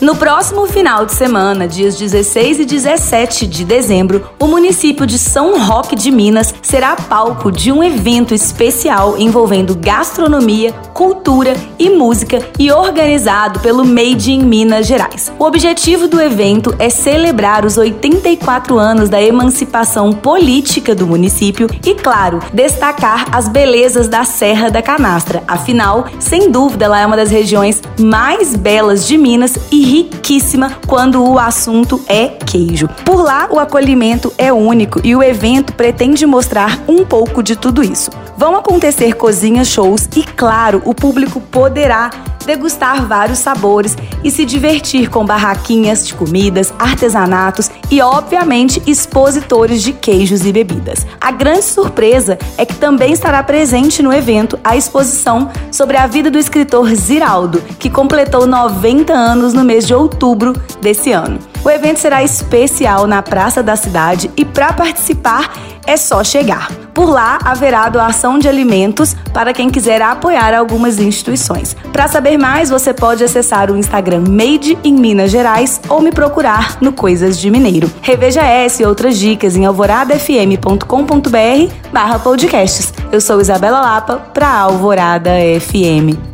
No próximo final de semana, dias 16 e 17 de dezembro, o município de São Roque de Minas será palco de um evento especial envolvendo gastronomia, cultura e música e organizado pelo Made in Minas Gerais. O objetivo do evento é celebrar os 84 anos da emancipação política do município e, claro, destacar as belezas da Serra da Canastra. Afinal, sem dúvida, ela é uma das regiões mais belas de Minas e riquíssima quando o assunto é queijo. Por lá, o acolhimento é único e o evento pretende mostrar um pouco de tudo isso. Vão acontecer cozinhas shows e, claro, o público poderá degustar vários sabores e se divertir com barraquinhas de comidas, artesanatos e, obviamente, expositores de queijos e bebidas. A grande surpresa é que também estará presente no evento a exposição sobre a vida do escritor Ziraldo, que completou 90 anos no mês de outubro desse ano. O evento será especial na Praça da Cidade e para participar é só chegar. Por lá haverá doação de alimentos para quem quiser apoiar algumas instituições. Para saber mais, você pode acessar o Instagram Made in Minas Gerais ou me procurar no Coisas de Mineiro. Reveja essa e outras dicas em alvoradafm.com.br barra podcasts. Eu sou Isabela Lapa para Alvorada FM.